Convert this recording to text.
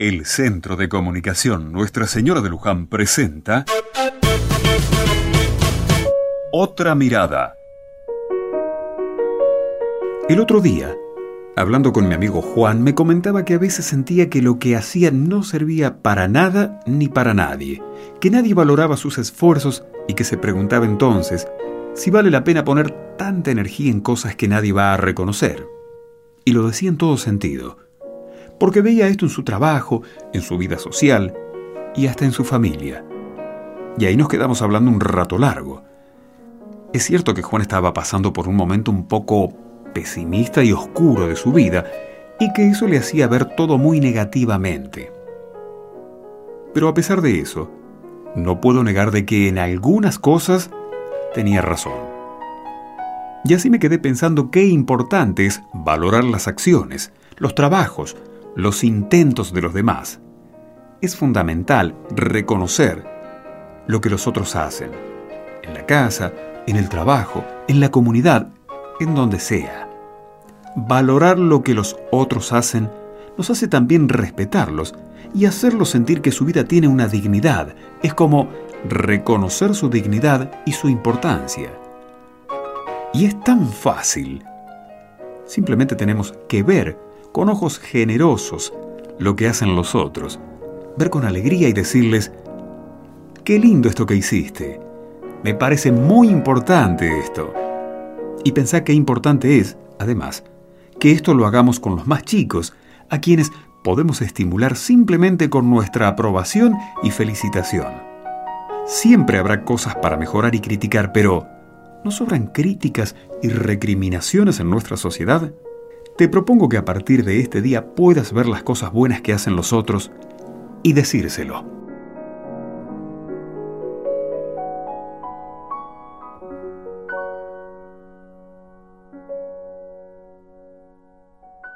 El Centro de Comunicación Nuestra Señora de Luján presenta Otra Mirada. El otro día, hablando con mi amigo Juan, me comentaba que a veces sentía que lo que hacía no servía para nada ni para nadie, que nadie valoraba sus esfuerzos y que se preguntaba entonces si vale la pena poner tanta energía en cosas que nadie va a reconocer. Y lo decía en todo sentido, porque veía esto en su trabajo, en su vida social y hasta en su familia. Y ahí nos quedamos hablando un rato largo. Es cierto que Juan estaba pasando por un momento un poco pesimista y oscuro de su vida, y que eso le hacía ver todo muy negativamente. Pero a pesar de eso, no puedo negar de que en algunas cosas tenía razón. Y así me quedé pensando qué importante es valorar las acciones, los trabajos, los intentos de los demás. Es fundamental reconocer lo que los otros hacen, en la casa, en el trabajo, en la comunidad, en donde sea. Valorar lo que los otros hacen nos hace también respetarlos y hacerlos sentir que su vida tiene una dignidad. Es como reconocer su dignidad y su importancia. Y es tan fácil. Simplemente tenemos que ver con ojos generosos lo que hacen los otros, ver con alegría y decirles, qué lindo esto que hiciste, me parece muy importante esto. Y pensar qué importante es, además, que esto lo hagamos con los más chicos, a quienes podemos estimular simplemente con nuestra aprobación y felicitación. Siempre habrá cosas para mejorar y criticar, pero ¿no sobran críticas y recriminaciones en nuestra sociedad? Te propongo que a partir de este día puedas ver las cosas buenas que hacen los otros y decírselo.